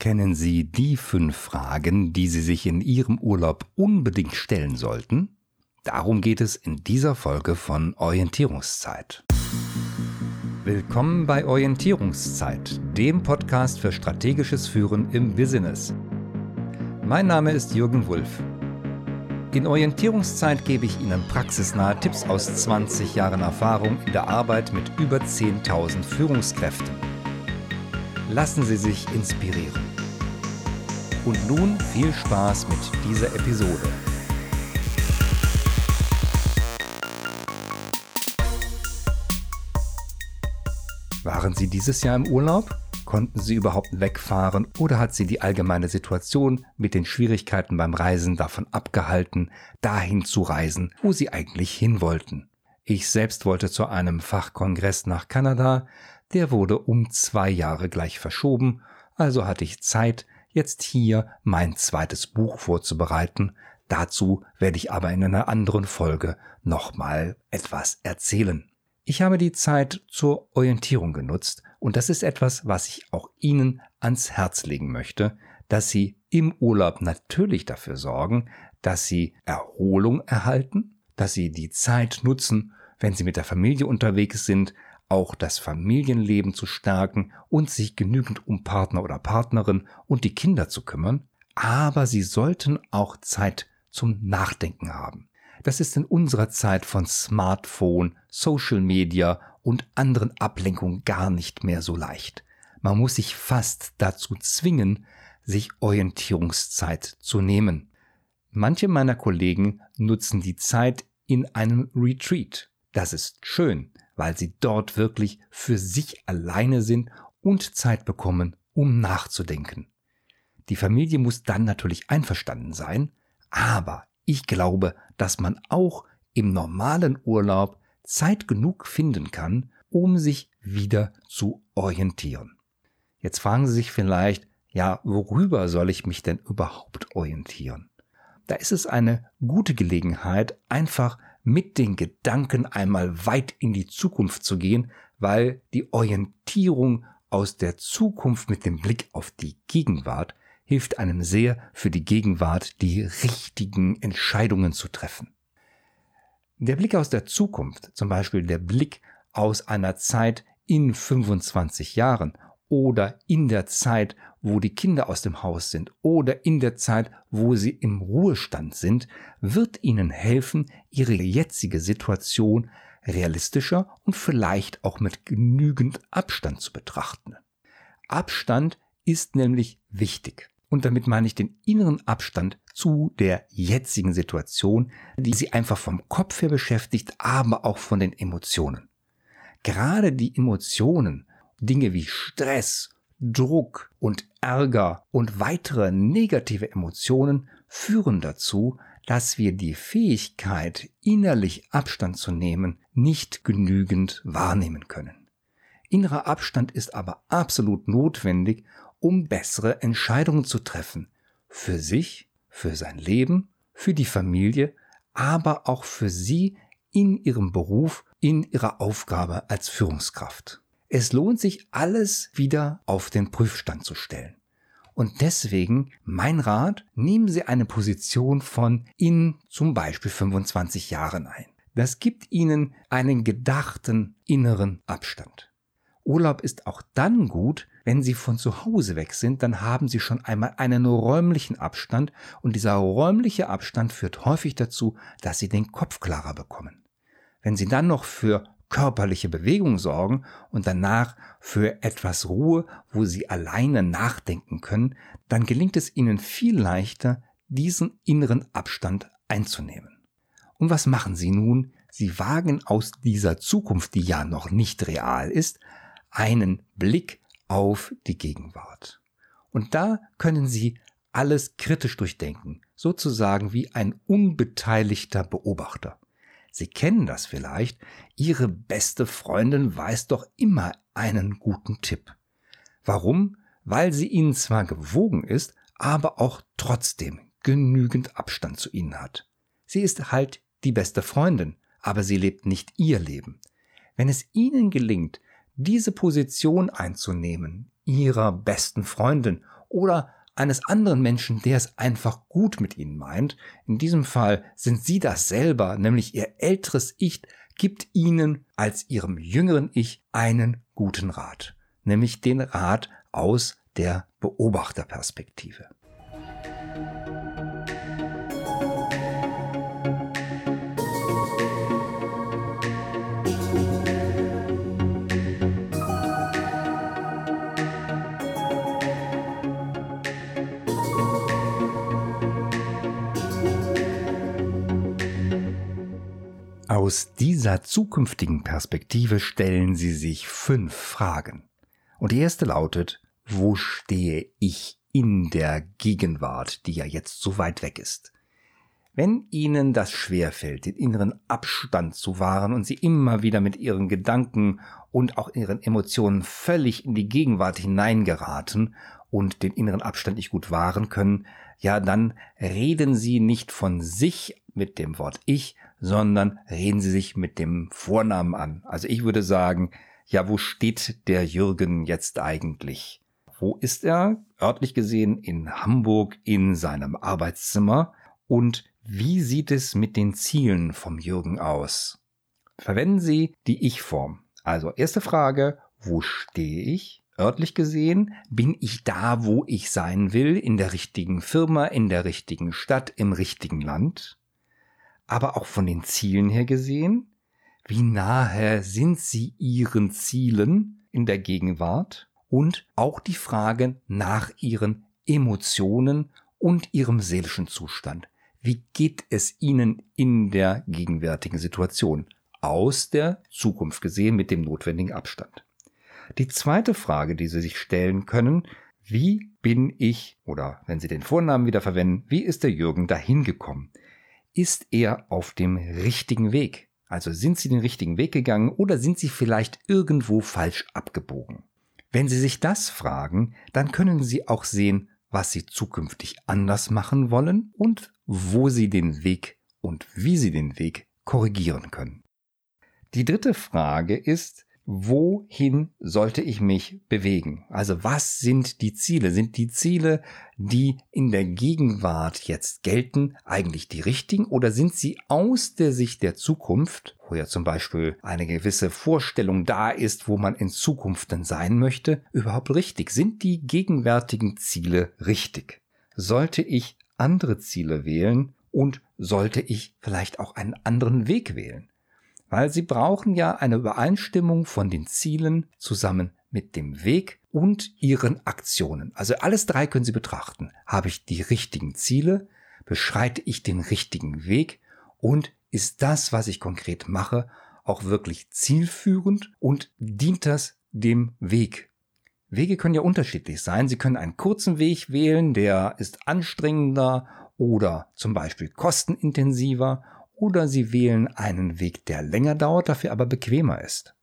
Kennen Sie die fünf Fragen, die Sie sich in Ihrem Urlaub unbedingt stellen sollten? Darum geht es in dieser Folge von Orientierungszeit. Willkommen bei Orientierungszeit, dem Podcast für strategisches Führen im Business. Mein Name ist Jürgen Wulff. In Orientierungszeit gebe ich Ihnen praxisnahe Tipps aus 20 Jahren Erfahrung in der Arbeit mit über 10.000 Führungskräften. Lassen Sie sich inspirieren. Und nun viel Spaß mit dieser Episode. Waren Sie dieses Jahr im Urlaub? Konnten Sie überhaupt wegfahren oder hat Sie die allgemeine Situation mit den Schwierigkeiten beim Reisen davon abgehalten, dahin zu reisen, wo Sie eigentlich hin wollten? Ich selbst wollte zu einem Fachkongress nach Kanada, der wurde um zwei Jahre gleich verschoben, also hatte ich Zeit, jetzt hier mein zweites Buch vorzubereiten. Dazu werde ich aber in einer anderen Folge nochmal etwas erzählen. Ich habe die Zeit zur Orientierung genutzt und das ist etwas, was ich auch Ihnen ans Herz legen möchte, dass Sie im Urlaub natürlich dafür sorgen, dass Sie Erholung erhalten, dass Sie die Zeit nutzen, wenn Sie mit der Familie unterwegs sind, auch das Familienleben zu stärken und sich genügend um Partner oder Partnerin und die Kinder zu kümmern, aber sie sollten auch Zeit zum Nachdenken haben. Das ist in unserer Zeit von Smartphone, Social Media und anderen Ablenkungen gar nicht mehr so leicht. Man muss sich fast dazu zwingen, sich Orientierungszeit zu nehmen. Manche meiner Kollegen nutzen die Zeit in einem Retreat. Das ist schön, weil sie dort wirklich für sich alleine sind und Zeit bekommen, um nachzudenken. Die Familie muss dann natürlich einverstanden sein, aber ich glaube, dass man auch im normalen Urlaub Zeit genug finden kann, um sich wieder zu orientieren. Jetzt fragen Sie sich vielleicht, ja, worüber soll ich mich denn überhaupt orientieren? Da ist es eine gute Gelegenheit, einfach mit den Gedanken einmal weit in die Zukunft zu gehen, weil die Orientierung aus der Zukunft mit dem Blick auf die Gegenwart hilft einem sehr für die Gegenwart die richtigen Entscheidungen zu treffen. Der Blick aus der Zukunft, zum Beispiel der Blick aus einer Zeit in 25 Jahren oder in der Zeit, wo die Kinder aus dem Haus sind oder in der Zeit, wo sie im Ruhestand sind, wird ihnen helfen, ihre jetzige Situation realistischer und vielleicht auch mit genügend Abstand zu betrachten. Abstand ist nämlich wichtig. Und damit meine ich den inneren Abstand zu der jetzigen Situation, die sie einfach vom Kopf her beschäftigt, aber auch von den Emotionen. Gerade die Emotionen Dinge wie Stress, Druck und Ärger und weitere negative Emotionen führen dazu, dass wir die Fähigkeit, innerlich Abstand zu nehmen, nicht genügend wahrnehmen können. Innerer Abstand ist aber absolut notwendig, um bessere Entscheidungen zu treffen. Für sich, für sein Leben, für die Familie, aber auch für Sie in Ihrem Beruf, in Ihrer Aufgabe als Führungskraft. Es lohnt sich, alles wieder auf den Prüfstand zu stellen. Und deswegen mein Rat, nehmen Sie eine Position von in zum Beispiel 25 Jahren ein. Das gibt Ihnen einen gedachten inneren Abstand. Urlaub ist auch dann gut, wenn Sie von zu Hause weg sind, dann haben Sie schon einmal einen räumlichen Abstand und dieser räumliche Abstand führt häufig dazu, dass Sie den Kopf klarer bekommen. Wenn Sie dann noch für körperliche Bewegung sorgen und danach für etwas Ruhe, wo sie alleine nachdenken können, dann gelingt es ihnen viel leichter, diesen inneren Abstand einzunehmen. Und was machen sie nun? Sie wagen aus dieser Zukunft, die ja noch nicht real ist, einen Blick auf die Gegenwart. Und da können sie alles kritisch durchdenken, sozusagen wie ein unbeteiligter Beobachter. Sie kennen das vielleicht, Ihre beste Freundin weiß doch immer einen guten Tipp. Warum? Weil sie Ihnen zwar gewogen ist, aber auch trotzdem genügend Abstand zu Ihnen hat. Sie ist halt die beste Freundin, aber sie lebt nicht Ihr Leben. Wenn es Ihnen gelingt, diese Position einzunehmen, Ihrer besten Freundin oder eines anderen Menschen, der es einfach gut mit ihnen meint. In diesem Fall sind sie das selber, nämlich ihr älteres Ich gibt ihnen als ihrem jüngeren Ich einen guten Rat, nämlich den Rat aus der Beobachterperspektive. Aus dieser zukünftigen Perspektive stellen Sie sich fünf Fragen. Und die erste lautet, wo stehe ich in der Gegenwart, die ja jetzt so weit weg ist? Wenn Ihnen das schwerfällt, den inneren Abstand zu wahren und Sie immer wieder mit Ihren Gedanken und auch Ihren Emotionen völlig in die Gegenwart hineingeraten und den inneren Abstand nicht gut wahren können, ja, dann reden Sie nicht von sich mit dem Wort ich, sondern reden Sie sich mit dem Vornamen an. Also ich würde sagen, ja, wo steht der Jürgen jetzt eigentlich? Wo ist er? Örtlich gesehen in Hamburg in seinem Arbeitszimmer. Und wie sieht es mit den Zielen vom Jürgen aus? Verwenden Sie die Ich-Form. Also erste Frage, wo stehe ich? Örtlich gesehen bin ich da, wo ich sein will, in der richtigen Firma, in der richtigen Stadt, im richtigen Land aber auch von den Zielen her gesehen, wie nahe sind sie ihren Zielen in der Gegenwart und auch die Frage nach ihren Emotionen und ihrem seelischen Zustand. Wie geht es ihnen in der gegenwärtigen Situation? Aus der Zukunft gesehen mit dem notwendigen Abstand. Die zweite Frage, die Sie sich stellen können, wie bin ich, oder wenn Sie den Vornamen wieder verwenden, wie ist der Jürgen dahin gekommen? ist er auf dem richtigen Weg? Also sind Sie den richtigen Weg gegangen oder sind Sie vielleicht irgendwo falsch abgebogen? Wenn Sie sich das fragen, dann können Sie auch sehen, was Sie zukünftig anders machen wollen und wo Sie den Weg und wie Sie den Weg korrigieren können. Die dritte Frage ist, wohin sollte ich mich bewegen? Also was sind die Ziele? Sind die Ziele, die in der Gegenwart jetzt gelten, eigentlich die richtigen oder sind sie aus der Sicht der Zukunft, wo ja zum Beispiel eine gewisse Vorstellung da ist, wo man in Zukunft dann sein möchte, überhaupt richtig? Sind die gegenwärtigen Ziele richtig? Sollte ich andere Ziele wählen und sollte ich vielleicht auch einen anderen Weg wählen? Weil sie brauchen ja eine Übereinstimmung von den Zielen zusammen mit dem Weg und ihren Aktionen. Also alles drei können Sie betrachten. Habe ich die richtigen Ziele? Beschreite ich den richtigen Weg? Und ist das, was ich konkret mache, auch wirklich zielführend und dient das dem Weg? Wege können ja unterschiedlich sein. Sie können einen kurzen Weg wählen, der ist anstrengender oder zum Beispiel kostenintensiver oder Sie wählen einen Weg, der länger dauert, dafür aber bequemer ist.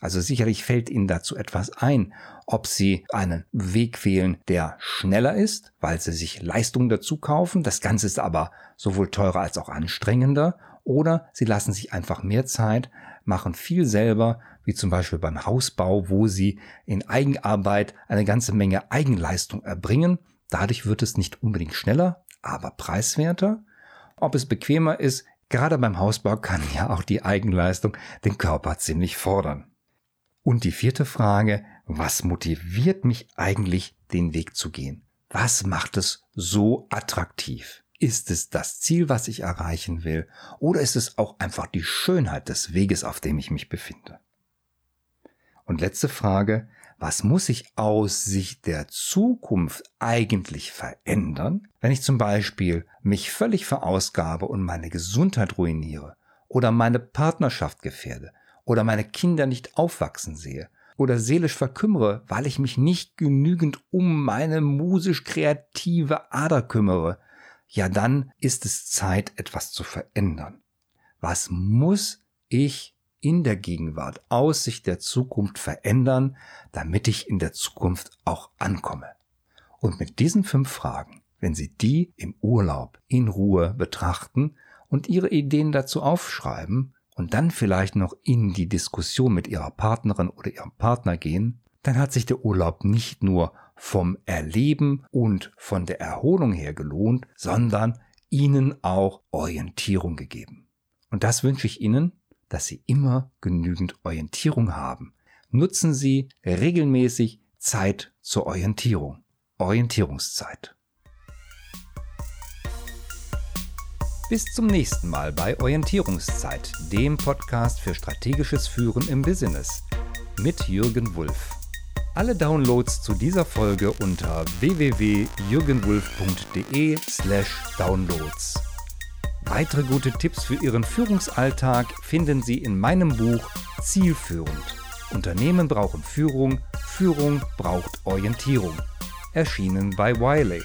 Also sicherlich fällt Ihnen dazu etwas ein, ob Sie einen Weg wählen, der schneller ist, weil Sie sich Leistungen dazu kaufen, das Ganze ist aber sowohl teurer als auch anstrengender, oder Sie lassen sich einfach mehr Zeit, machen viel selber, wie zum Beispiel beim Hausbau, wo Sie in Eigenarbeit eine ganze Menge Eigenleistung erbringen. Dadurch wird es nicht unbedingt schneller, aber preiswerter. Ob es bequemer ist, Gerade beim Hausbau kann ja auch die Eigenleistung den Körper ziemlich fordern. Und die vierte Frage, was motiviert mich eigentlich, den Weg zu gehen? Was macht es so attraktiv? Ist es das Ziel, was ich erreichen will? Oder ist es auch einfach die Schönheit des Weges, auf dem ich mich befinde? Und letzte Frage, was muss ich aus Sicht der Zukunft eigentlich verändern, wenn ich zum Beispiel mich völlig verausgabe und meine Gesundheit ruiniere oder meine Partnerschaft gefährde oder meine Kinder nicht aufwachsen sehe oder seelisch verkümmere, weil ich mich nicht genügend um meine musisch kreative Ader kümmere, ja dann ist es Zeit, etwas zu verändern. Was muss ich in der Gegenwart aus Sicht der Zukunft verändern, damit ich in der Zukunft auch ankomme? Und mit diesen fünf Fragen, wenn Sie die im Urlaub in Ruhe betrachten und Ihre Ideen dazu aufschreiben und dann vielleicht noch in die Diskussion mit Ihrer Partnerin oder Ihrem Partner gehen, dann hat sich der Urlaub nicht nur vom Erleben und von der Erholung her gelohnt, sondern Ihnen auch Orientierung gegeben. Und das wünsche ich Ihnen, dass Sie immer genügend Orientierung haben. Nutzen Sie regelmäßig Zeit zur Orientierung. Orientierungszeit. Bis zum nächsten Mal bei Orientierungszeit, dem Podcast für strategisches Führen im Business mit Jürgen Wulff. Alle Downloads zu dieser Folge unter www.jürgenwulff.de/downloads. Weitere gute Tipps für Ihren Führungsalltag finden Sie in meinem Buch Zielführend. Unternehmen brauchen Führung, Führung braucht Orientierung. Erschienen bei Wiley.